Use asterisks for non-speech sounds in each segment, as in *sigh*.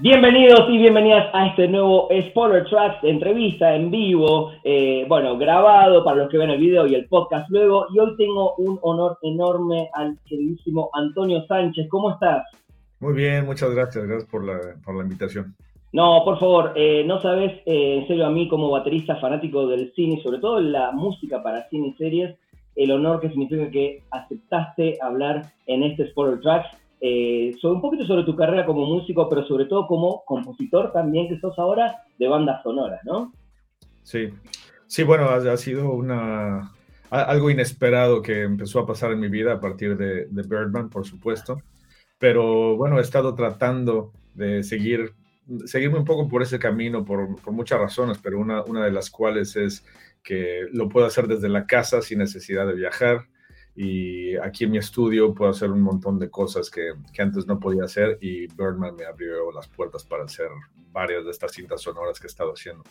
Bienvenidos y bienvenidas a este nuevo Spoiler Tracks, entrevista en vivo, eh, bueno, grabado para los que ven el video y el podcast luego. Y hoy tengo un honor enorme al queridísimo Antonio Sánchez. ¿Cómo estás? Muy bien, muchas gracias. Gracias por la, por la invitación. No, por favor, eh, no sabes, eh, en serio, a mí como baterista fanático del cine, sobre todo la música para cine y series, el honor que significa que aceptaste hablar en este Spoiler Tracks eh, sobre un poquito sobre tu carrera como músico, pero sobre todo como compositor también que sos ahora de bandas sonoras, ¿no? Sí, sí, bueno, ha, sido una algo inesperado que empezó a pasar en mi vida a partir de, Birdman, por supuesto, pero bueno, he estado tratando de seguir seguirme un poco por ese camino por, por muchas razones, pero una, una de las cuales es que lo puedo hacer desde la casa sin necesidad de viajar, y aquí en mi estudio puedo hacer un montón de cosas que, que, antes no podía hacer y Birdman me abrió las puertas para hacer varias de estas cintas sonoras que he estado haciendo.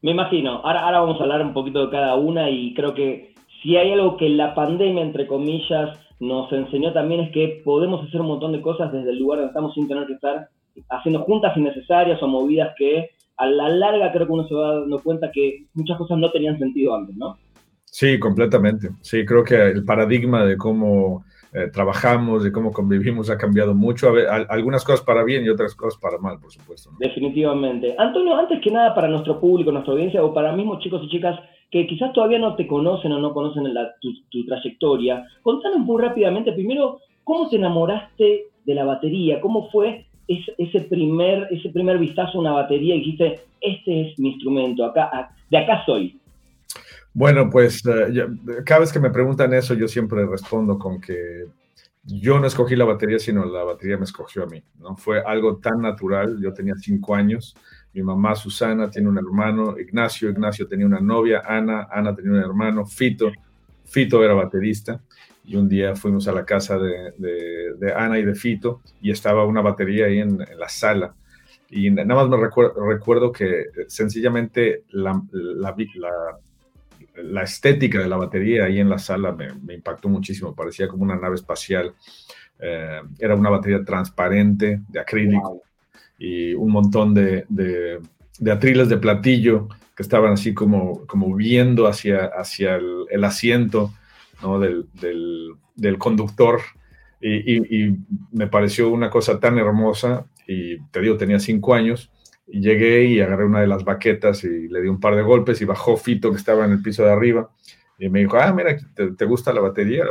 Me imagino. Ahora, ahora vamos a hablar un poquito de cada una y creo que si hay algo que la pandemia, entre comillas, nos enseñó también es que podemos hacer un montón de cosas desde el lugar donde estamos sin tener que estar haciendo juntas innecesarias o movidas que a la larga creo que uno se va dando cuenta que muchas cosas no tenían sentido antes, ¿no? Sí, completamente. Sí, creo que el paradigma de cómo eh, trabajamos, de cómo convivimos ha cambiado mucho. algunas cosas para bien y otras cosas para mal, por supuesto. Definitivamente. Antonio, antes que nada, para nuestro público, nuestra audiencia, o para mismos chicos y chicas que quizás todavía no te conocen o no conocen tu, trayectoria, contanos muy rápidamente, primero, ¿cómo te enamoraste de la batería? ¿Cómo fue ese, primer, ese primer vistazo a una batería y dijiste, este es mi instrumento, acá, de acá soy? Bueno, pues eh, cada vez que me preguntan eso, yo siempre respondo con que yo no escogí la batería, sino la batería me escogió a mí. ¿no? Fue algo tan natural. Yo tenía cinco años. Mi mamá, Susana, tiene un hermano, Ignacio. Ignacio tenía una novia, Ana. Ana tenía un hermano, Fito. Fito era baterista. Y un día fuimos a la casa de, Ana y de Fito y estaba una batería ahí en, la sala. Y nada más me recuerdo, que sencillamente la, la, la la estética de la batería ahí en la sala me, impactó muchísimo, parecía como una nave espacial. Eh, era una batería transparente de acrílico y un montón de, de, atriles de platillo que estaban así como, como viendo hacia, hacia el, asiento ¿no? del, del, conductor y, y, me pareció una cosa tan hermosa y te digo, tenía cinco años y llegué y agarré una de las baquetas y le di un par de golpes y bajó Fito que estaba en el piso de arriba y me dijo, ah, mira, ¿te, gusta la batería?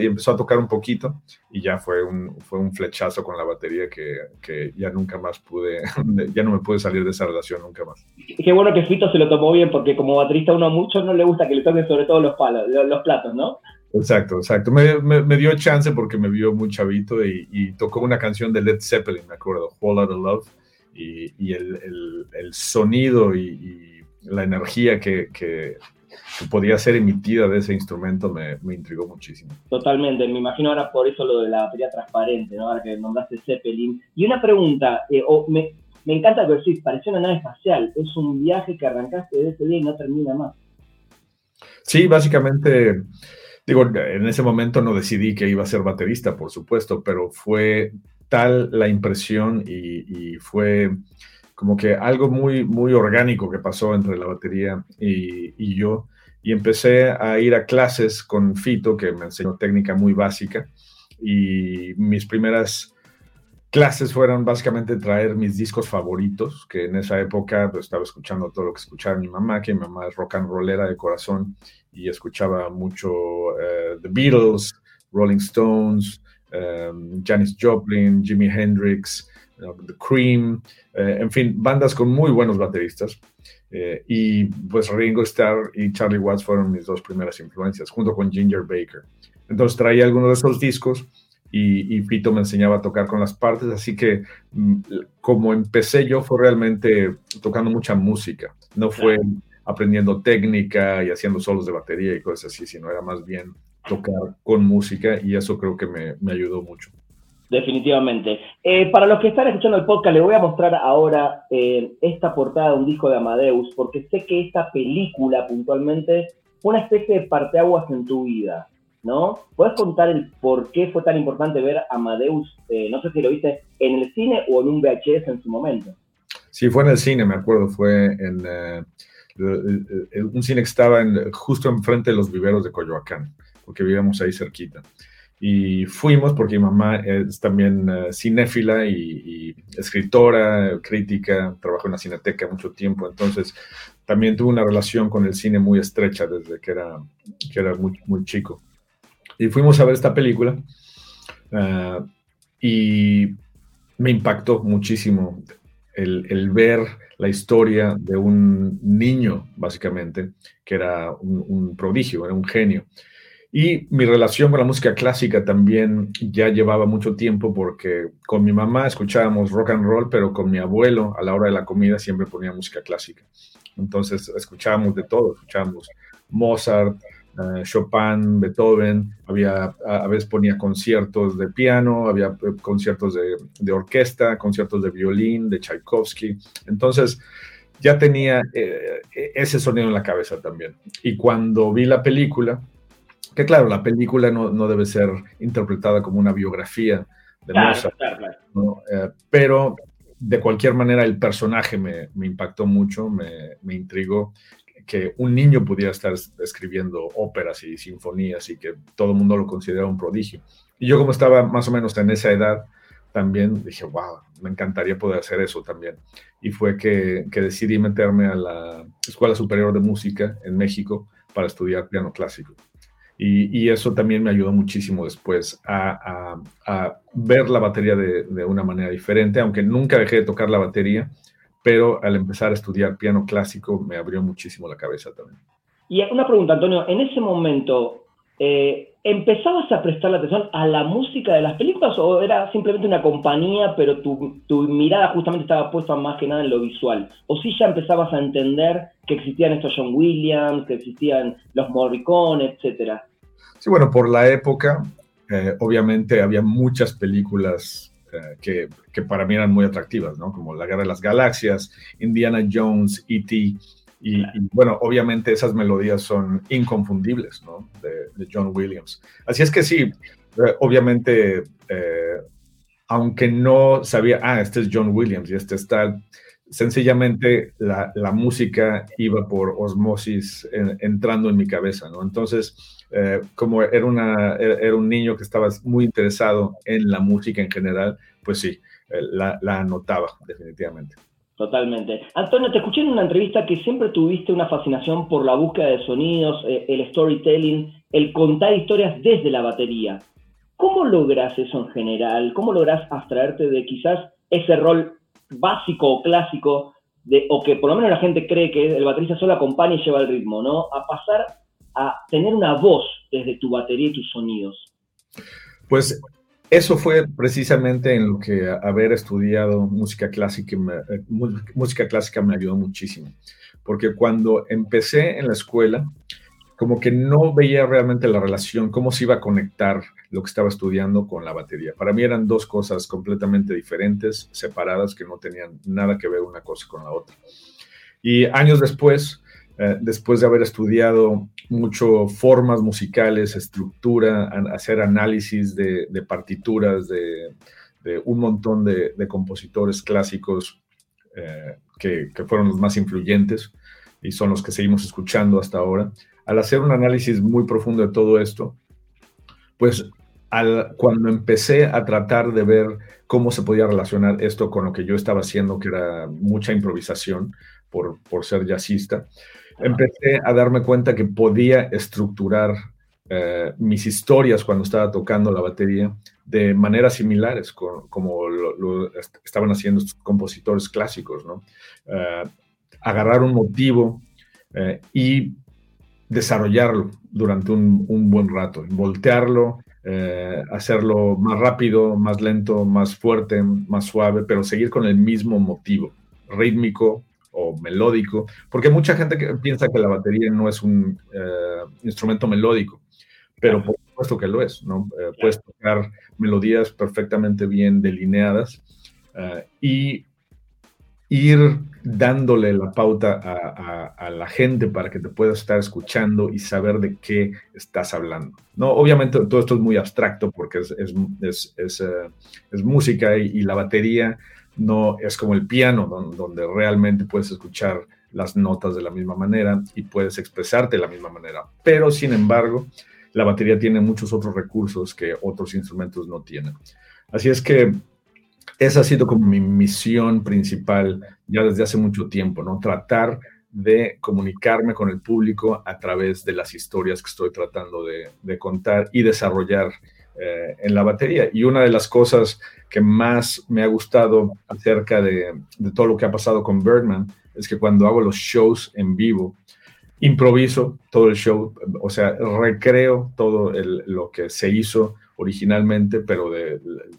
Y empezó a tocar un poquito y ya fue un, fue un flechazo con la batería que, que ya nunca más pude, *laughs* ya no me pude salir de esa relación nunca más. Qué bueno que Fito se lo tomó bien porque como baterista uno a muchos no le gusta que le toquen sobre todo los palos, los platos, ¿no? Exacto, exacto. Me, me, dio chance porque me vio muy chavito y, y, tocó una canción de Led Zeppelin, me acuerdo, Whole Lotta Love y, el, sonido y, la energía que, podía ser emitida de ese instrumento me, intrigó muchísimo. Totalmente, me imagino ahora por eso lo de la batería transparente, ¿no? ahora que nombraste Zeppelin. Y una pregunta, eh, me, encanta que decís, pareció una nave espacial, es un viaje que arrancaste de ese día y no termina más. Sí, básicamente, digo, en ese momento no decidí que iba a ser baterista, por supuesto, pero fue la impresión y, fue como que algo muy, muy orgánico que pasó entre la batería y, yo. Y empecé a ir a clases con Fito, que me enseñó técnica muy básica. Y mis primeras clases fueron básicamente traer mis discos favoritos, que en esa época pues, estaba escuchando todo lo que escuchaba mi mamá, que mi mamá es rock and rollera de corazón y escuchaba mucho eh, The Beatles, Rolling Stones, um, Janis Joplin, Jimi Hendrix, The Cream, eh, en fin, bandas con muy buenos bateristas. Eh, y pues Ringo Starr y Charlie Watts fueron mis dos primeras influencias, junto con Ginger Baker. Entonces traía algunos de esos discos y, y, Pito me enseñaba a tocar con las partes, así que mm, como empecé yo fue realmente tocando mucha música. No fue aprendiendo técnica y haciendo solos de batería y cosas así, sino era más bien tocar con música y eso creo que me, ayudó mucho. Definitivamente. Eh, para los que están escuchando el podcast, les voy a mostrar ahora eh, esta portada de un disco de Amadeus, porque sé que esta película puntualmente fue una especie de parteaguas en tu vida, ¿no? ¿Puedes contar el por qué fue tan importante ver Amadeus, eh, no sé si lo viste en el cine o en un VHS en su momento? Sí, fue en el cine, me acuerdo, fue en un cine que estaba en, justo enfrente de los viveros de Coyoacán porque vivíamos ahí cerquita. Y fuimos porque mi mamá es también uh, cinéfila y, escritora, crítica, trabajó en la cineteca mucho tiempo, entonces también tuvo una relación con el cine muy estrecha desde que era, que era muy, muy chico. Y fuimos a ver esta película uh, y me impactó muchísimo el, el, ver la historia de un niño, básicamente, que era un, un prodigio, era un genio. Y mi relación con la música clásica también ya llevaba mucho tiempo porque con mi mamá escuchábamos rock and roll, pero con mi abuelo a la hora de la comida siempre ponía música clásica. Entonces escuchábamos de todo, escuchábamos Mozart, eh, Chopin, Beethoven, había, a, veces ponía conciertos de piano, había eh, conciertos de, orquesta, conciertos de violín, de Tchaikovsky. Entonces ya tenía eh, ese sonido en la cabeza también. Y cuando vi la película, que claro, la película no, no debe ser interpretada como una biografía de Mozart, eh, pero de cualquier manera el personaje me, me impactó mucho, me, me, intrigó que un niño pudiera estar escribiendo óperas y sinfonías y que todo el mundo lo considera un prodigio. Y yo como estaba más o menos en esa edad, también dije, wow, me encantaría poder hacer eso también. Y fue que, que decidí meterme a la Escuela Superior de Música en México para estudiar piano clásico. Y, eso también me ayudó muchísimo después a, ver la batería de, una manera diferente, aunque nunca dejé de tocar la batería, pero al empezar a estudiar piano clásico me abrió muchísimo la cabeza también. Y una pregunta, Antonio, en ese momento, eh, ¿empezabas a prestarle atención a la música de las películas o era simplemente una compañía, pero tu, tu, mirada justamente estaba puesta más que nada en lo visual? ¿O sí ya empezabas a entender que existían estos John Williams, que existían los Morricone, etcétera? Sí, bueno, por la época, eh, obviamente había muchas películas eh, que, que, para mí eran muy atractivas, ¿no? Como La Guerra de las Galaxias, Indiana Jones, E.T., y, bueno, obviamente esas melodías son inconfundibles, ¿no? De, John Williams. Así es que sí, eh, obviamente, eh, aunque no sabía, ah, este es John Williams y este es tal, sencillamente la, la música iba por osmosis entrando en mi cabeza, ¿no? Entonces, eh, como era, una, era un niño que estaba muy interesado en la música en general, pues sí, la, la anotaba definitivamente. Totalmente. Antonio, te escuché en una entrevista que siempre tuviste una fascinación por la búsqueda de sonidos, eh, el storytelling, el contar historias desde la batería. ¿Cómo logras eso en general? ¿Cómo logras abstraerte de quizás ese rol básico o clásico, de, o que por lo menos la gente cree que el baterista solo acompaña y lleva el ritmo, ¿no? A pasar a tener una voz desde tu batería y tus sonidos. Pues eso fue precisamente en lo que haber estudiado música clásica, me, eh, música clásica me ayudó muchísimo, porque cuando empecé en la escuela, como que no veía realmente la relación, cómo se iba a conectar lo que estaba estudiando con la batería. Para mí eran dos cosas completamente diferentes, separadas, que no tenían nada que ver una cosa con la otra. Y años después, eh, después de haber estudiado mucho formas musicales, estructura, hacer análisis de, partituras de, un montón de, compositores clásicos eh, que, fueron los más influyentes y son los que seguimos escuchando hasta ahora. Al hacer un análisis muy profundo de todo esto, pues cuando empecé a tratar de ver cómo se podía relacionar esto con lo que yo estaba haciendo, que era mucha improvisación por, por ser jazzista, empecé a darme cuenta que podía estructurar eh, mis historias cuando estaba tocando la batería de maneras similares, como lo, estaban haciendo estos compositores clásicos, ¿no? Eh, agarrar un motivo eh, y desarrollarlo durante un, un buen rato, voltearlo, hacerlo más rápido, más lento, más fuerte, más suave, pero seguir con el mismo motivo rítmico, o melódico, porque mucha gente que piensa que la batería no es un eh, instrumento melódico, pero por supuesto que lo es, ¿no? Eh, puedes tocar melodías perfectamente bien delineadas eh, y ir dándole la pauta a, la gente para que te pueda estar escuchando y saber de qué estás hablando. No, obviamente todo esto es muy abstracto porque es, es, es, es música y, y, la batería no es como el piano, donde, realmente puedes escuchar las notas de la misma manera y puedes expresarte de la misma manera. Pero, sin embargo, la batería tiene muchos otros recursos que otros instrumentos no tienen. Así es que esa ha sido como mi misión principal ya desde hace mucho tiempo, ¿no? Tratar de comunicarme con el público a través de las historias que estoy tratando de, contar y desarrollar eh, en la batería. Y una de las cosas que más me ha gustado acerca de, todo lo que ha pasado con Birdman es que cuando hago los shows en vivo, improviso todo el show, o sea, recreo todo lo que se hizo originalmente, pero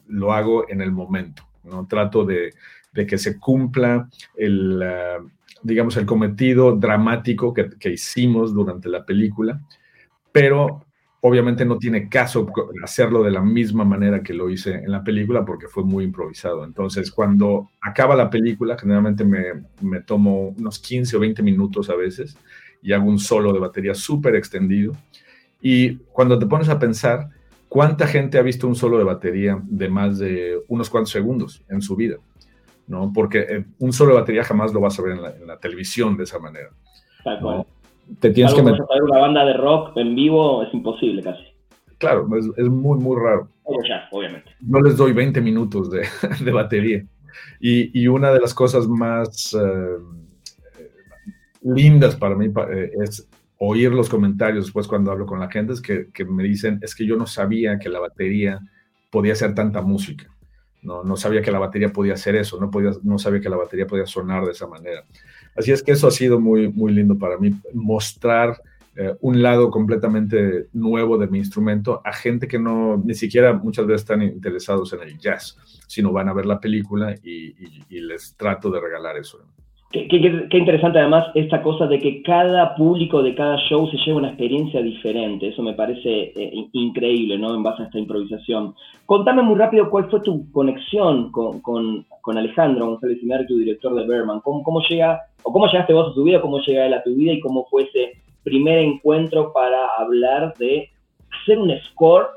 lo hago en el momento, ¿no? Trato de, que se cumpla el, ah, digamos, el cometido dramático que, que, hicimos durante la película, pero obviamente no tiene caso hacerlo de la misma manera que lo hice en la película porque fue muy improvisado. Entonces, cuando acaba la película, generalmente me, me tomo unos 15 o 20 minutos a veces y hago un solo de batería súper extendido. Y cuando te pones a pensar, ¿cuánta gente ha visto un solo de batería de más de unos cuantos segundos en su vida? ¿No? Porque eh, un solo de batería jamás lo vas a ver en la, televisión de esa manera. ¿no? Te tienes que meter. una banda de rock en vivo es imposible casi. Claro, es, muy, muy raro. obviamente. No les doy 20 minutos de, *laughs* de batería. Y, y, una de las cosas más eh, lindas para mí eh, es oír los comentarios después cuando hablo con la gente, es que, que, me dicen, es que yo no sabía que la batería podía hacer tanta música. No, no sabía que la batería podía hacer eso, no, podía, no sabía que la batería podía sonar de esa manera. Así es que eso ha sido muy, muy lindo para mí, mostrar eh, un lado completamente nuevo de mi instrumento a gente que no, ni siquiera muchas veces están interesados en el jazz, sino van a ver la película y, les trato de regalar eso. Qué, interesante además esta cosa de que cada público de cada show se lleva una experiencia diferente. Eso me parece eh, increíble, ¿no? En base a esta improvisación. Contame muy rápido cuál fue tu conexión con, con, con Alejandro González tu director de Berman. ¿Cómo, ¿Cómo, llega, o cómo llegaste vos a tu vida, cómo llega él a tu vida y cómo fue ese primer encuentro para hablar de hacer un score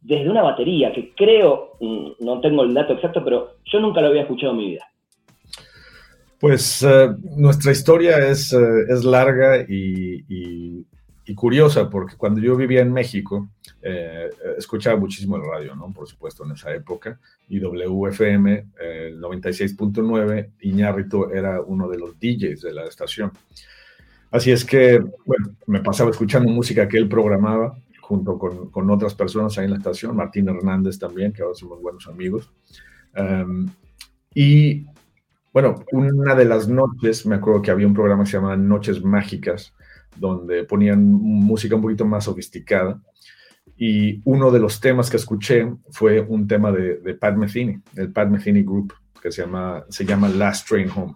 desde una batería, que creo, mm, no tengo el dato exacto, pero yo nunca lo había escuchado en mi vida. Pues eh, nuestra historia es, eh, es larga y, curiosa, porque cuando yo vivía en México, eh, escuchaba muchísimo el radio, ¿no? Por supuesto, en esa época, y WFM, el 96.9, Iñárritu era uno de los DJs de la estación. Así es que, bueno, me pasaba escuchando música que él programaba junto con, con otras personas ahí en la estación, Martín Hernández también, que ahora somos buenos amigos. Um, y bueno, una de las noches, me acuerdo que había un programa que se llamaba Noches Mágicas, donde ponían música un poquito más sofisticada. Y uno de los temas que escuché fue un tema de, Pat Metheny, el Pat Metheny Group, que se llama, se llama Last Train Home.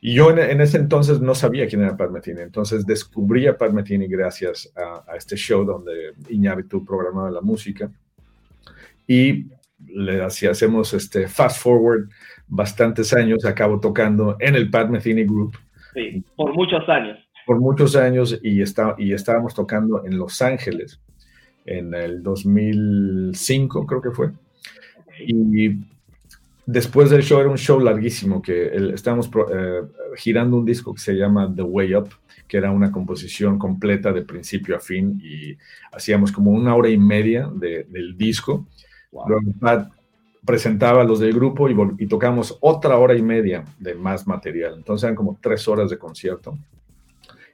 Y yo en, ese entonces no sabía quién era Pat Metheny, entonces descubrí a Pat Metheny gracias a, este show donde Iñárritu programaba la música. Y le hacemos este fast forward bastantes años, acabo tocando en el Pat Metheny Group. Sí, por muchos años. Por muchos años y, está, y estábamos tocando en Los Ángeles en el 2005, creo que fue. Y después del show era un show larguísimo, que estábamos eh, girando un disco que se llama The Way Up, que era una composición completa de principio a fin y hacíamos como una hora y media del disco. Luego Pat presentaba a los del grupo y, tocamos otra hora y media de más material. Entonces eran como tres horas de concierto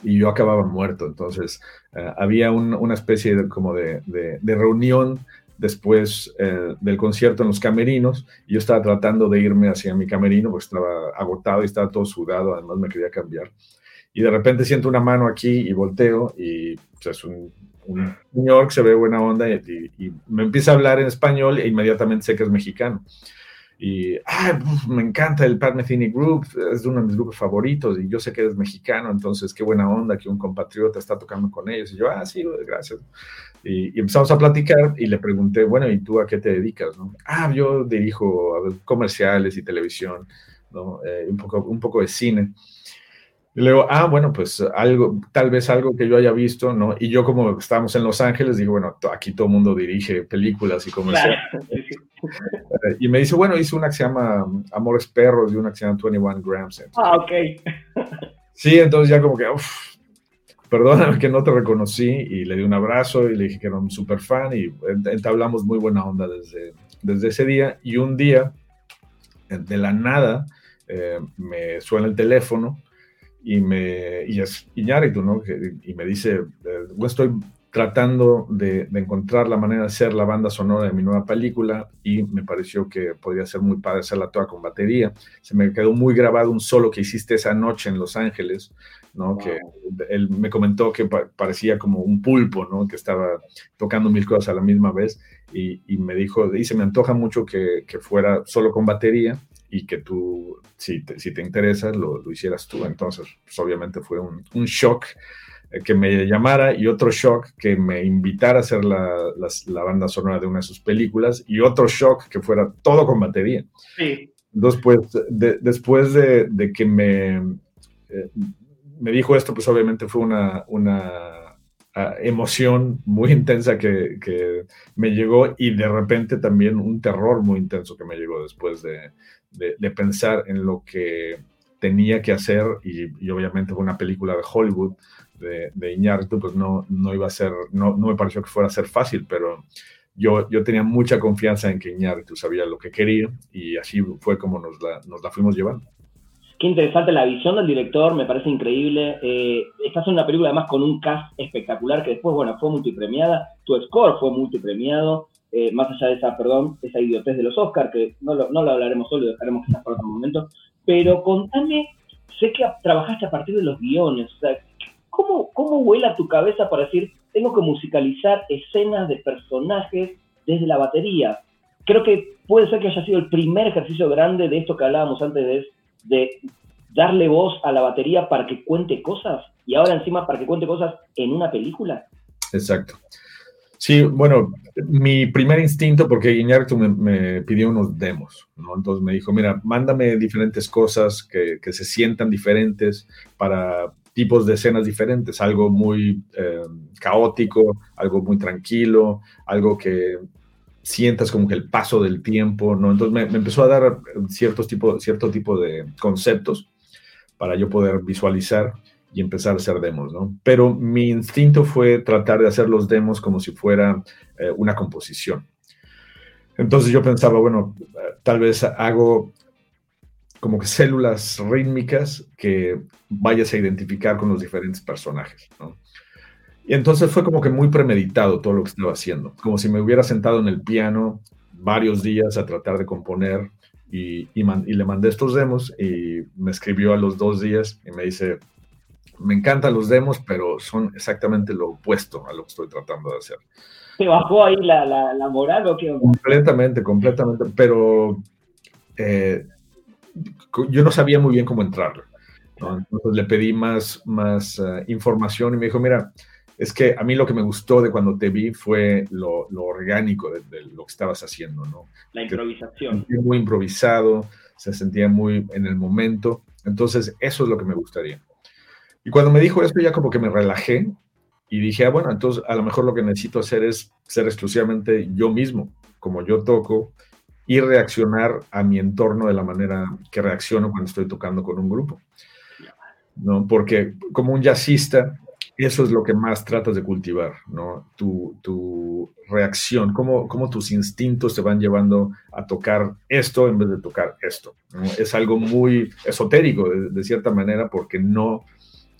y yo acababa muerto. Entonces eh, había una especie de, como de, reunión después eh, del concierto en los camerinos y yo estaba tratando de irme hacia mi camerino porque estaba agotado y estaba todo sudado, además me quería cambiar. Y de repente siento una mano aquí y volteo y pues, es un un señor que se ve buena onda y, me empieza a hablar en español e inmediatamente sé que es mexicano. y ah, me encanta el Pat Metheny Group, es uno de mis grupos favoritos y yo sé que eres mexicano, entonces qué buena onda que un compatriota está tocando con ellos. Y yo, ah, sí, gracias. Y, empezamos a platicar y le pregunté, bueno, ¿y tú a qué te dedicas? Ah, yo dirijo comerciales y televisión. Eh, un, poco, un poco de cine. Y luego, ah, bueno, pues algo, tal vez algo que yo haya visto, ¿no? Y yo como estamos en Los Ángeles, digo, bueno, aquí todo el mundo dirige películas y comerciales. Eh, y me dice, bueno, hice una que se llama Amores Perros y una que se llama 21 Grams. ah, ok. sí, entonces ya como que, uff, perdóname que no te reconocí y le di un abrazo y le dije que era un súper fan y entablamos muy buena onda desde, desde ese día. Y un día, de la nada, eh, me suena el teléfono y, me, y es Iñárritu, ¿no? Y me dice, eh, estoy tratando de, encontrar la manera de hacer la banda sonora de mi nueva película y me pareció que podría ser muy padre hacerla toda con batería. Se me quedó muy grabado un solo que hiciste esa noche en Los Ángeles, ¿no? Que él me comentó que parecía como un pulpo, ¿no? Que estaba tocando mil cosas a la misma vez y, me dijo, y se me antoja mucho que, que fuera solo con batería y que tú, si te, si te interesa, lo, lo, hicieras tú. Entonces, pues, obviamente fue un, un, shock eh, que me llamara y otro shock que me invitara a hacer la, la, banda sonora de una de sus películas y otro shock que fuera todo con batería. Sí. Entonces, pues, después de, de, que me, eh, me dijo esto, pues obviamente fue una, una emoción muy intensa que, que, me llegó y de repente también un terror muy intenso que me llegó después de, de, pensar en lo que tenía que hacer y, obviamente una película de Hollywood de, de Iñárritu, pues no, no iba a ser, no, no me pareció que fuera a ser fácil, pero yo, yo tenía mucha confianza en que Iñárritu sabía lo que quería y así fue como nos la, nos la fuimos llevando. Qué interesante la visión del director, me parece increíble. Eh, estás en una película además con un cast espectacular que después, bueno, fue multipremiada, tu score fue multipremiado. Eh, más allá de esa, perdón, esa idiotez de los Oscars, que no lo, no lo hablaremos hoy, lo dejaremos quizás para otro momento, pero contame, sé que trabajaste a partir de los guiones, o sea, ¿cómo, ¿cómo vuela tu cabeza para decir, tengo que musicalizar escenas de personajes desde la batería? Creo que puede ser que haya sido el primer ejercicio grande de esto que hablábamos antes de darle voz a la batería para que cuente cosas y ahora encima para que cuente cosas en una película. Exacto. Sí, bueno, mi primer instinto, porque Iñárritu me, pidió unos demos, ¿no? Entonces me dijo, mira, mándame diferentes cosas que, se sientan diferentes para tipos de escenas diferentes, algo muy eh, caótico, algo muy tranquilo, algo que sientas como que el paso del tiempo, ¿no? Entonces me, empezó a dar ciertos tipo, cierto tipo de conceptos para yo poder visualizar y empezar a hacer demos, ¿no? Pero mi instinto fue tratar de hacer los demos como si fuera eh, una composición. Entonces yo pensaba, bueno, tal vez hago como que células rítmicas que vayas a identificar con los diferentes personajes. Y entonces fue como que muy premeditado todo lo que estaba haciendo, como si me hubiera sentado en el piano varios días a tratar de componer y, y le mandé estos demos y me escribió a los dos días y me dice, me encantan los demos, pero son exactamente lo opuesto a lo que estoy tratando de hacer. ¿Te bajó ahí la, la, moral o qué? Completamente, completamente, pero eh, yo no sabía muy bien cómo entrarle. Entonces le pedí más, más uh, información y me dijo, mira, es que a mí lo que me gustó de cuando te vi fue lo, lo orgánico de, de, lo que estabas haciendo, ¿no? La improvisación. Se muy improvisado, se sentía muy en el momento. Entonces, eso es lo que me gustaría. Y cuando me dijo esto ya como que me relajé y dije, ah, bueno, entonces a lo mejor lo que necesito hacer es ser exclusivamente yo mismo, como yo toco, y reaccionar a mi entorno de la manera que reacciono cuando estoy tocando con un grupo. ¿no? Porque como un jazzista, eso es lo que más tratas de cultivar, ¿no? Tu, tu reacción, cómo, cómo, tus instintos te van llevando a tocar esto en vez de tocar esto. Es algo muy esotérico, de, de cierta manera, porque no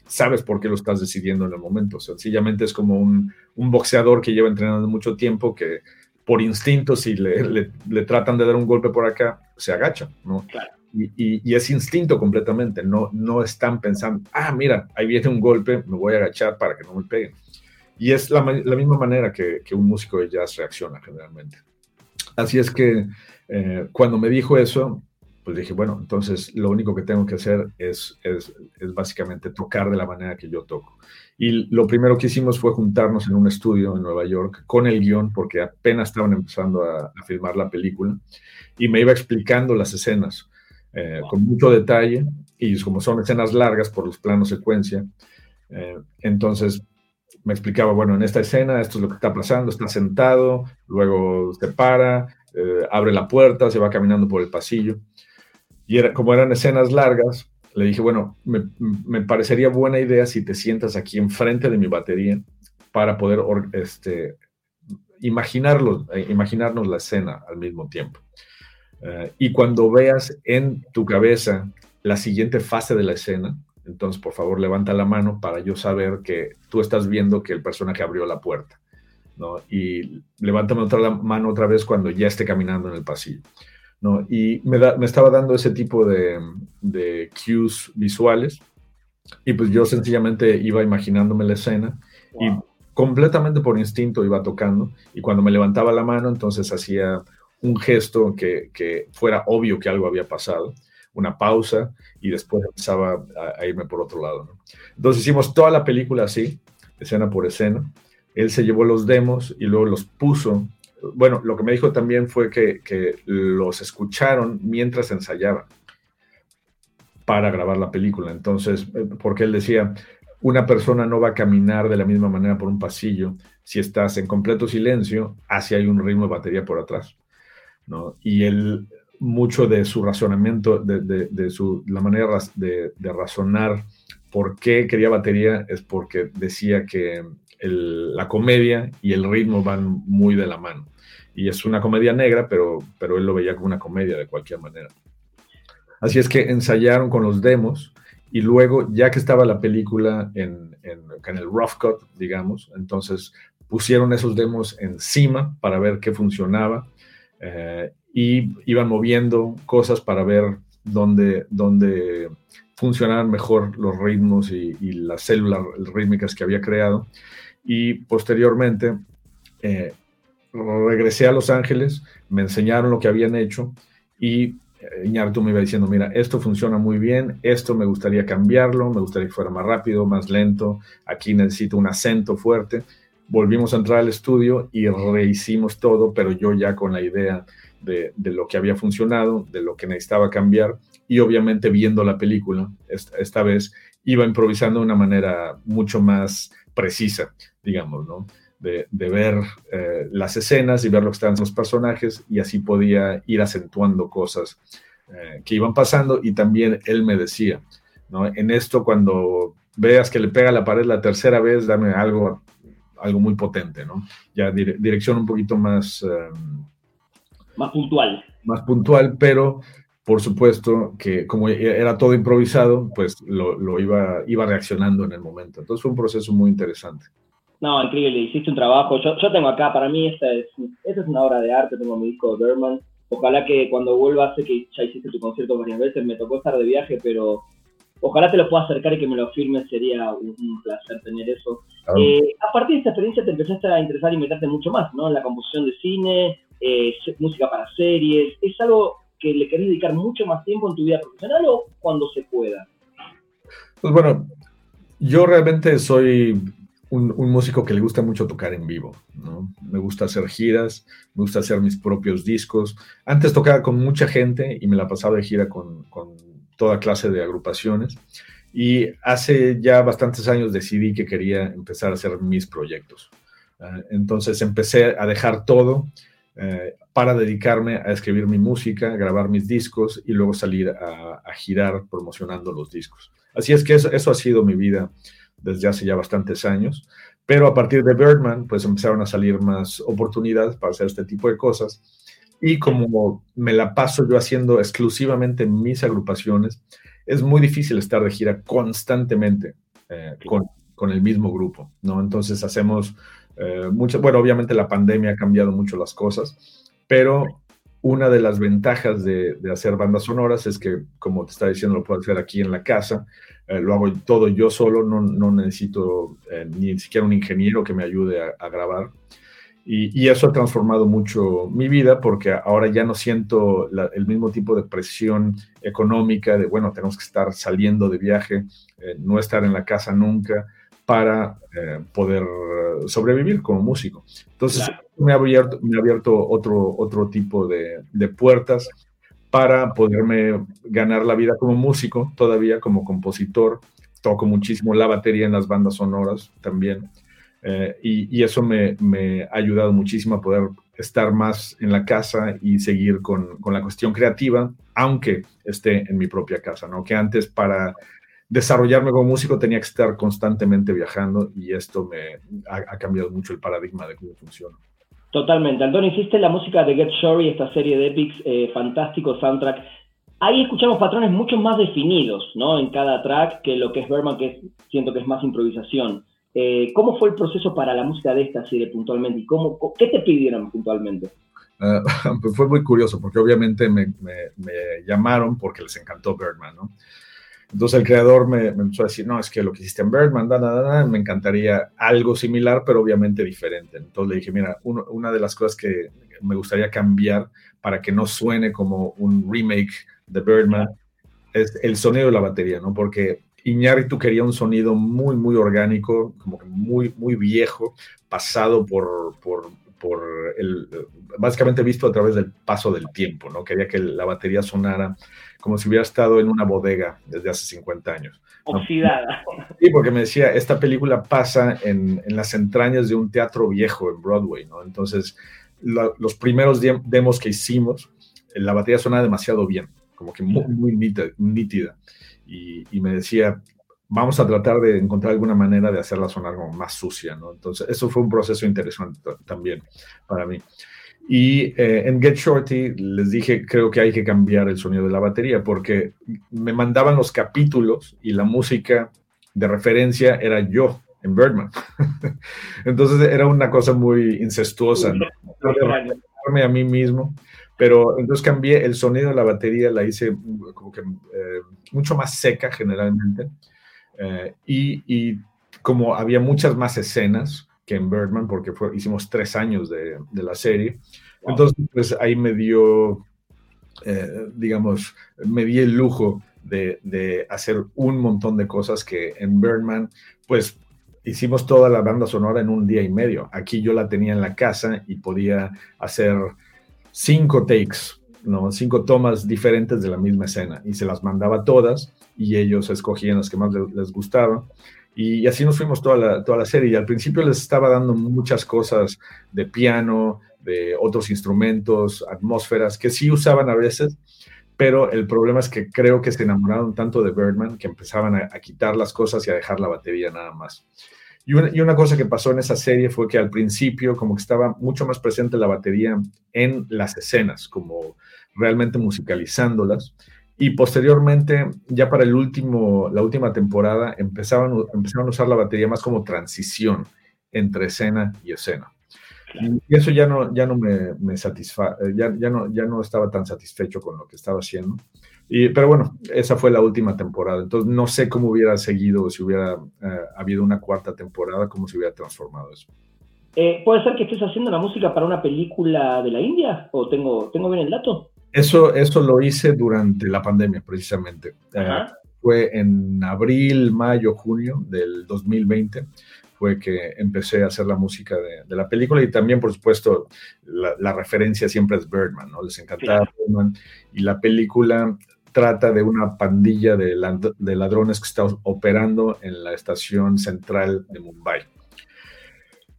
sabes por qué lo estás decidiendo en el momento. Sencillamente es como un, un boxeador que lleva entrenando mucho tiempo que por instinto, si le, le, tratan de dar un golpe por acá, se agacha, ¿no? Y, y, es instinto completamente, no, no están pensando, ah, mira, ahí viene un golpe, me voy a agachar para que no me peguen. Y es la, la misma manera que, que, un músico de jazz reacciona generalmente. Así es que eh, cuando me dijo eso, pues dije, bueno, entonces lo único que tengo que hacer es, es, es, básicamente tocar de la manera que yo toco. Y lo primero que hicimos fue juntarnos en un estudio en Nueva York con el guion, porque apenas estaban empezando a, a filmar la película, y me iba explicando las escenas eh, con mucho detalle, y como son escenas largas por los planos secuencia, eh, entonces me explicaba, bueno, en esta escena esto es lo que está pasando, está sentado, luego se para, eh, abre la puerta, se va caminando por el pasillo. Y era, como eran escenas largas, le dije, bueno, me, parecería buena idea si te sientas aquí enfrente de mi batería para poder este, imaginarlo, eh, imaginarnos la escena al mismo tiempo. Eh, y cuando veas en tu cabeza la siguiente fase de la escena, entonces por favor levanta la mano para yo saber que tú estás viendo que el personaje abrió la puerta. ¿no? Y levántame otra mano otra vez cuando ya esté caminando en el pasillo. ¿No? Y me, me estaba dando ese tipo de, de, cues visuales y pues yo sencillamente iba imaginándome la escena y completamente por instinto iba tocando y cuando me levantaba la mano entonces hacía un gesto que, que fuera obvio que algo había pasado, una pausa y después empezaba a, a irme por otro lado. ¿no? Entonces hicimos toda la película así, escena por escena. Él se llevó los demos y luego los puso bueno, lo que me dijo también fue que, los escucharon mientras ensayaban para grabar la película. Entonces, eh, porque él decía, una persona no va a caminar de la misma manera por un pasillo si estás en completo silencio, hacia hay un ritmo de batería por atrás. ¿no? Y él, mucho de su razonamiento, de, su, la manera de, razonar por qué quería batería es porque decía que la comedia y el ritmo van muy de la mano. Y es una comedia negra, pero, pero él lo veía como una comedia de cualquier manera. Así es que ensayaron con los demos y luego, ya que estaba la película en, en, el rough cut, digamos, entonces pusieron esos demos encima para ver qué funcionaba eh, y iban moviendo cosas para ver dónde, dónde funcionaban mejor los ritmos y, y las células rítmicas que había creado y posteriormente eh, regresé a Los Ángeles, me enseñaron lo que habían hecho y eh, Iñárritu me iba diciendo, mira, esto funciona muy bien, esto me gustaría cambiarlo, me gustaría que fuera más rápido, más lento, aquí necesito un acento fuerte. Volvimos a entrar al estudio y rehicimos todo, pero yo ya con la idea de, de lo que había funcionado, de lo que necesitaba cambiar y obviamente viendo la película, esta, esta vez iba improvisando de una manera mucho más precisa, digamos, ¿no? De, ver eh, las escenas y ver lo que estaban los personajes y así podía ir acentuando cosas eh, que iban pasando y también él me decía, ¿no? En esto cuando veas que le pega la pared la tercera vez, dame algo, algo muy potente, ¿no? Ya dirección un poquito más... Em, más puntual. Más puntual, pero por supuesto que como era todo improvisado, pues lo, iba, iba reaccionando en el momento. Entonces fue un proceso muy interesante. No, increíble, hiciste un trabajo. Yo, yo tengo acá, para mí esta es, esta es una obra de arte, tengo mi disco de Berman. Ojalá que cuando vuelva, sé que ya hiciste tu concierto varias veces, me tocó estar de viaje, pero ojalá te lo pueda acercar y que me lo firmes, sería un, placer tener eso. Eh, a partir de esta experiencia te empezaste a interesar y meterte mucho más, ¿no? En la composición de cine, eh, música para series, es algo que le querés dedicar mucho más tiempo en tu vida profesional o cuando se pueda? Pues bueno, yo realmente soy un, músico que le gusta mucho tocar en vivo, ¿no? Me gusta hacer giras, me gusta hacer mis propios discos. Antes tocaba con mucha gente y me la pasaba de gira con, con toda clase de agrupaciones. Y hace ya bastantes años decidí que quería empezar a hacer mis proyectos. Ah, entonces empecé a dejar todo eh, para dedicarme a escribir mi música, grabar mis discos y luego salir a, girar promocionando los discos. Así es que eso, eso, ha sido mi vida desde hace ya bastantes años. Pero a partir de Birdman, pues empezaron a salir más oportunidades para hacer este tipo de cosas. Y como me la paso yo haciendo exclusivamente mis agrupaciones, es muy difícil estar de gira constantemente eh, con, con, el mismo grupo, ¿no? Entonces hacemos eh, bueno, obviamente la pandemia ha cambiado mucho las cosas, pero una de las ventajas de, hacer bandas sonoras es que, como te estaba diciendo, lo puedo hacer aquí en la casa, eh, lo hago todo yo solo, no, necesito eh, ni siquiera un ingeniero que me ayude a, grabar. Y, eso ha transformado mucho mi vida porque ahora ya no siento el mismo tipo de presión económica de, bueno, tenemos que estar saliendo de viaje, eh, no estar en la casa nunca para eh, poder sobrevivir como músico. Entonces, me, ha abierto, me ha abierto otro, otro tipo de, de puertas para poderme ganar la vida como músico, todavía como compositor. Toco muchísimo la batería en las bandas sonoras también. Eh, y, eso me, ha ayudado muchísimo a poder estar más en la casa y seguir con, la cuestión creativa, aunque esté en mi propia casa, ¿no? Que antes para desarrollarme como músico tenía que estar constantemente viajando y esto me ha, cambiado mucho el paradigma de cómo funciona. Totalmente. Antonio, hiciste la música de Get Shorty, esta serie de Epics, eh, fantástico soundtrack. Ahí escuchamos patrones mucho más definidos, ¿no? En cada track que lo que es Berman, que siento que es más improvisación. Eh, ¿Cómo fue el proceso para la música de esta serie puntualmente? ¿Y cómo, qué te pidieron puntualmente? Pues *laughs* fue muy curioso porque obviamente me, llamaron porque les encantó Birdman, ¿no? Entonces el creador me, empezó a decir, no, es que lo que hiciste en Birdman, me encantaría algo similar, pero obviamente diferente. Entonces le dije, mira, una de las cosas que me gustaría cambiar para que no suene como un remake de Birdman es el sonido de la batería, ¿no? Porque Iñárritu quería un sonido muy, muy orgánico, como que muy, muy viejo, pasado por, por, por el, básicamente visto a través del paso del tiempo, ¿no? Quería que la batería sonara como si hubiera estado en una bodega desde hace 50 años. Oxidada. Sí, porque me decía, esta película pasa en, en, las entrañas de un teatro viejo en Broadway, ¿no? Entonces, los primeros demos que hicimos, la batería sonaba demasiado bien, como que muy, muy nítida y, me decía, vamos a tratar de encontrar alguna manera de hacerla sonar como más sucia, ¿no? Entonces, eso fue un proceso interesante también para mí. Y eh, en Get Shorty les dije, creo que hay que cambiar el sonido de la batería porque me mandaban los capítulos y la música de referencia era yo en Birdman. *laughs* Entonces era una cosa muy incestuosa, ¿no? a mí mismo pero entonces cambié el sonido de la batería, la hice como que eh, mucho más seca generalmente. Eh, y, como había muchas más escenas que en Birdman, porque hicimos tres años de, de la serie, entonces pues ahí me dio, eh, digamos, me di el lujo de, de, hacer un montón de cosas que en Birdman, pues hicimos toda la banda sonora en un día y medio. Aquí yo la tenía en la casa y podía hacer cinco takes, ¿no? cinco tomas diferentes de la misma escena y se las mandaba todas y ellos escogían las que más les, gustaban. Y, así nos fuimos toda la, toda la serie. Y al principio les estaba dando muchas cosas de piano, de otros instrumentos, atmósferas, que sí usaban a veces, pero el problema es que creo que se enamoraron tanto de Birdman que empezaban a, a quitar las cosas y a dejar la batería nada más. Y una, cosa que pasó en esa serie fue que al principio como que estaba mucho más presente la batería en las escenas, como realmente musicalizándolas. Y posteriormente, ya para el último, la última temporada, empezaban, empezaron a usar la batería más como transición entre escena y escena. Y eso ya no, ya no me, me satisfa, ya, ya, no, ya no estaba tan satisfecho con lo que estaba haciendo pero bueno, esa fue la última temporada. Entonces no sé cómo hubiera seguido, si hubiera eh, habido una cuarta temporada, cómo se hubiera transformado eso. Eh, ¿Puede ser que estés haciendo la música para una película de la India? ¿O tengo, tengo bien el dato? Eso, eso lo hice durante la pandemia, precisamente. Eh, fue en abril, mayo, junio del 2020 fue que empecé a hacer la música de, la película y también, por supuesto, la, referencia siempre es Birdman, ¿no? Les encantaba Birdman y la película trata de una pandilla de, ladrones que está operando en la estación central de Mumbai.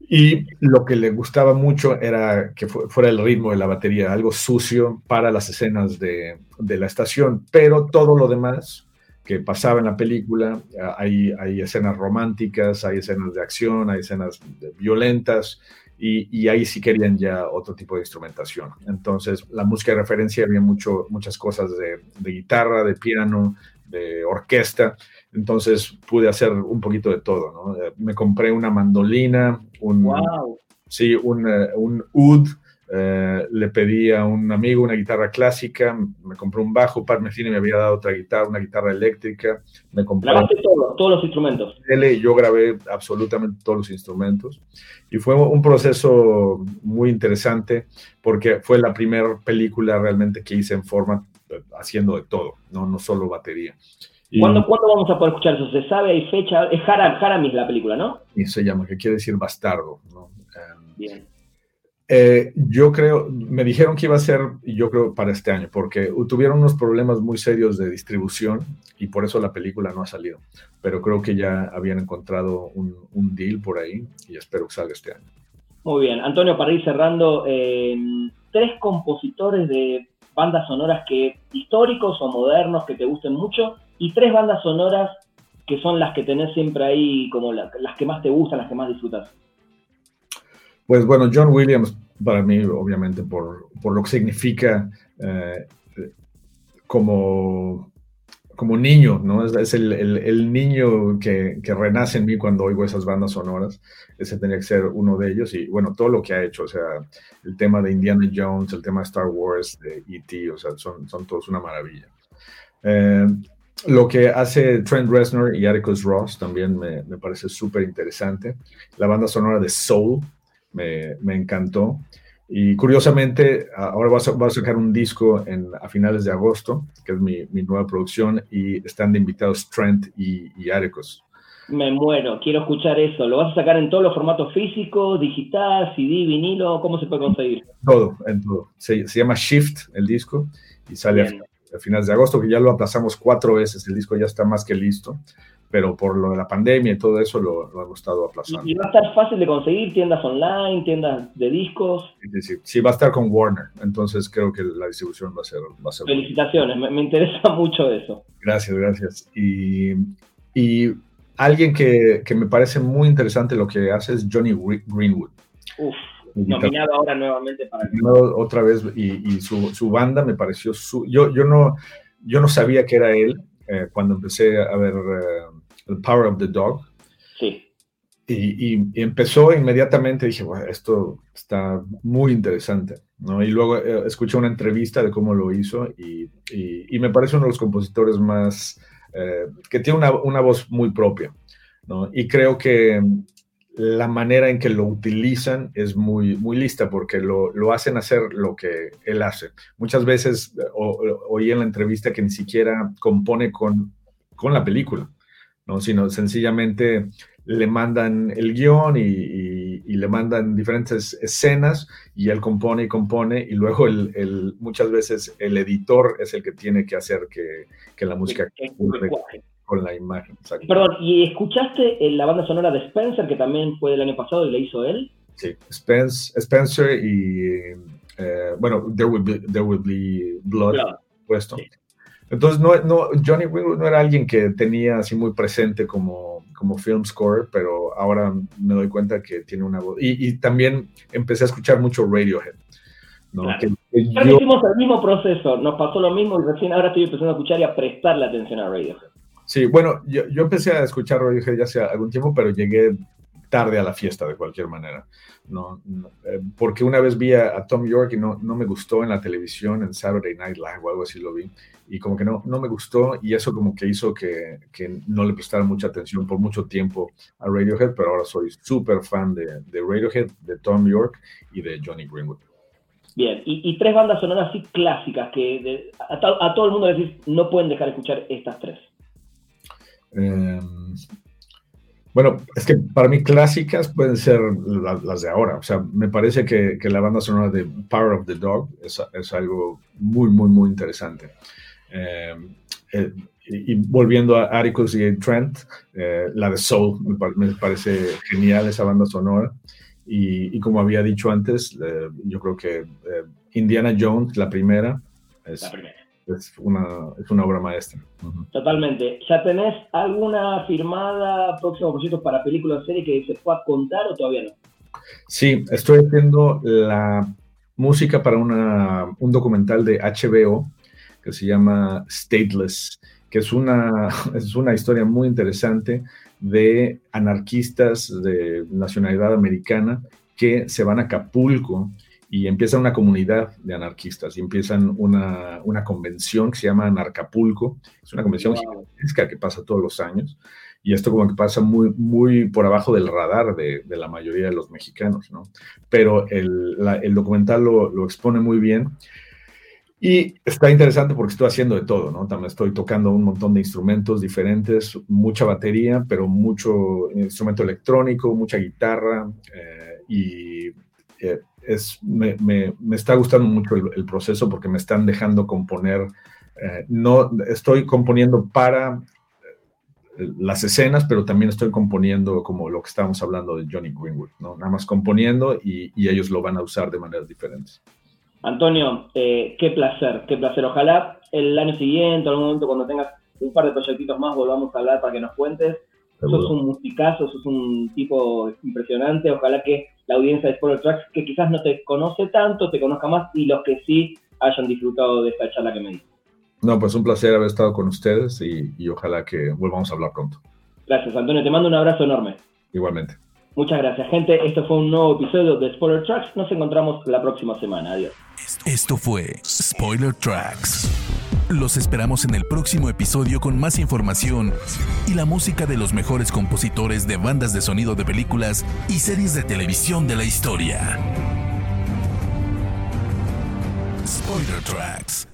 Y lo que le gustaba mucho era que fuera el ritmo de la batería, algo sucio para las escenas de, la estación, pero todo lo demás que pasaba en la película, hay, hay escenas románticas, hay escenas de acción, hay escenas violentas, y, ahí sí querían ya otro tipo de instrumentación. Entonces, la música de referencia había mucho, muchas cosas de, guitarra, de piano, de orquesta. Entonces, pude hacer un poquito de todo. ¿no? Eh, me compré una mandolina, un, sí, un, uh, un oud, eh, le pedí a un amigo una guitarra clásica, me compró un bajo, Pat Metheny me había dado otra guitarra, una guitarra eléctrica, me compré... Grabaste todos los instrumentos. Yo grabé absolutamente todos los instrumentos y fue un proceso muy interesante porque fue la primera película realmente que hice en forma eh, haciendo de todo, no, no solo batería. ¿Cuándo, vamos a poder escuchar eso? ¿Se sabe? ¿Hay fecha? Es Haramis la película, ¿no? Y se llama, que quiere decir bastardo. ¿no? Em, Bien. Eh, yo creo, me dijeron que iba a ser, y yo creo para este año, porque tuvieron unos problemas muy serios de distribución y por eso la película no ha salido. Pero creo que ya habían encontrado un, deal por ahí y espero que salga este año. Muy bien, Antonio, para ir cerrando, em, tres compositores de bandas sonoras que históricos o modernos que te gusten mucho y tres bandas sonoras que son las que tenés siempre ahí como las que más te gustan, las que más disfrutas. Pues bueno, John Williams, para mí, obviamente, por, por lo que significa eh, como, como niño, ¿no? Es, el, el, niño que, que, renace en mí cuando oigo esas bandas sonoras. Ese tenía que ser uno de ellos. Y bueno, todo lo que ha hecho, o sea, el tema de Indiana Jones, el tema de Star Wars, de E.T., o sea, son, son todos una maravilla. Eh, lo que hace Trent Reznor y Atticus Ross también me, me parece súper interesante. La banda sonora de Soul, me, encantó. Y curiosamente, ahora va a, sacar un disco en, a finales de agosto, que es mi, nueva producción, y están de invitados Trent y, y Atticus. Me muero, quiero escuchar eso. ¿Lo vas a sacar en todos los formatos físicos, digital, CD, vinilo? ¿Cómo se puede conseguir? Todo, en todo. Se, llama Shift el disco y sale a, finales de agosto, que ya lo aplazamos cuatro veces. El disco ya está más que listo pero por lo de la pandemia y todo eso lo, hemos estado aplazando. ¿Y va a estar fácil de conseguir tiendas online, tiendas de discos? Sí, sí, va a estar con Warner, entonces creo que la distribución va a ser... Va a ser Felicitaciones, me, interesa *laughs* mucho eso. Gracias, gracias. Y, y alguien que, que, me parece muy interesante lo que hace es Johnny Greenwood. Uf, nominado ahora nuevamente para... Otra vez, y, y su, su, banda me pareció... Su, yo, yo, no, yo no sabía que era él, eh, cuando empecé a ver uh, The Power of the Dog. Sí. Y, empezó inmediatamente, dije, bueno, esto está muy interesante, ¿no? Y luego eh, escuché una entrevista de cómo lo hizo y, y, me parece uno de los compositores más, que tiene una, una, voz muy propia, ¿no? Y creo que la manera en que lo utilizan es muy, muy lista porque lo, lo hacen hacer lo que él hace. Muchas veces oí en la entrevista que ni siquiera compone con, con la película, ¿no? sino sencillamente le mandan el guion y, y, le mandan diferentes escenas y él compone y compone y luego el, el, muchas veces el editor es el que tiene que hacer que, que la música con la imagen. Perdón, ¿y escuchaste la banda sonora de Spencer, que también fue del año pasado y la hizo él? Sí, Spencer y, eh, bueno, There Will Be, There Will Be Blood, puesto. Entonces, no, no, Johnny Greenwood no era alguien que tenía así muy presente como, como film score, pero ahora me doy cuenta que tiene una voz. Y, y también empecé a escuchar mucho Radiohead. ¿no? hicimos el mismo proceso, nos pasó lo mismo y recién ahora estoy empezando a escuchar y a prestarle atención a Radiohead. Sí, bueno, yo, empecé a escuchar Radiohead ya hace algún tiempo, pero llegué tarde a la fiesta de cualquier manera. No, eh, porque una vez vi a, Tom York y no, no me gustó en la televisión, en Saturday Night Live o algo así lo vi, y como que no, no me gustó y eso como que hizo que, que no le prestara mucha atención por mucho tiempo a Radiohead, pero ahora soy súper fan de, de, Radiohead, de Tom York y de Johnny Greenwood. Bien, y, tres bandas sonoras así clásicas que a, a, todo el mundo decís, no pueden dejar de escuchar estas tres. Em, bueno, es que para mí clásicas pueden ser las de ahora. O sea, me parece que, la banda sonora de Power of the Dog es, algo muy, muy, muy interesante. Em, eh, y, volviendo a Aricus y Trent, eh, la de Soul, me, parece genial esa banda sonora. Y, como había dicho antes, eh, yo creo que Indiana Jones, la primera, es, la primera es una, es una obra maestra. Totalmente. ¿Ya tenés alguna firmada próximo proyecto para película o serie que se pueda contar o todavía no? Sí, estoy haciendo la música para una, un documental de HBO que se llama Stateless, que es una, *laughs* es una historia muy interesante de anarquistas de nacionalidad americana que se van a Acapulco y empieza una comunidad de anarquistas y empiezan una, una convención que se llama Anarcapulco. Es una convención gigantesca que pasa todos los años y esto como que pasa muy, muy por abajo del radar de, de la mayoría de los mexicanos, ¿no? Pero el, el documental lo, lo, expone muy bien y está interesante porque estoy haciendo de todo, ¿no? También estoy tocando un montón de instrumentos diferentes, mucha batería, pero mucho instrumento electrónico, mucha guitarra eh, y eh, es, me, me, está gustando mucho el, el, proceso porque me están dejando componer. Eh, no estoy componiendo para las escenas, pero también estoy componiendo como lo que estábamos hablando de Johnny Greenwood, ¿no? Nada más componiendo y, y ellos lo van a usar de maneras diferentes. Antonio, eh, qué placer, qué placer. Ojalá el año siguiente, algún momento cuando tengas un par de proyectitos más, volvamos a hablar para que nos cuentes. Seguro. Sos un musicazo, sos un tipo impresionante. Ojalá que la audiencia de Spoiler Tracks, que quizás no te conoce tanto, te conozca más y los que sí hayan disfrutado de esta charla que me diste. No, pues un placer haber estado con ustedes y, y ojalá que volvamos a hablar pronto. Gracias, Antonio. Te mando un abrazo enorme. Igualmente. Muchas gracias, gente. Esto fue un nuevo episodio de Spoiler Tracks. Nos encontramos la próxima semana. Adiós. Esto fue Spoiler Tracks. Los esperamos en el próximo episodio con más información y la música de los mejores compositores de bandas de sonido de películas y series de televisión de la historia. Spoiler Tracks.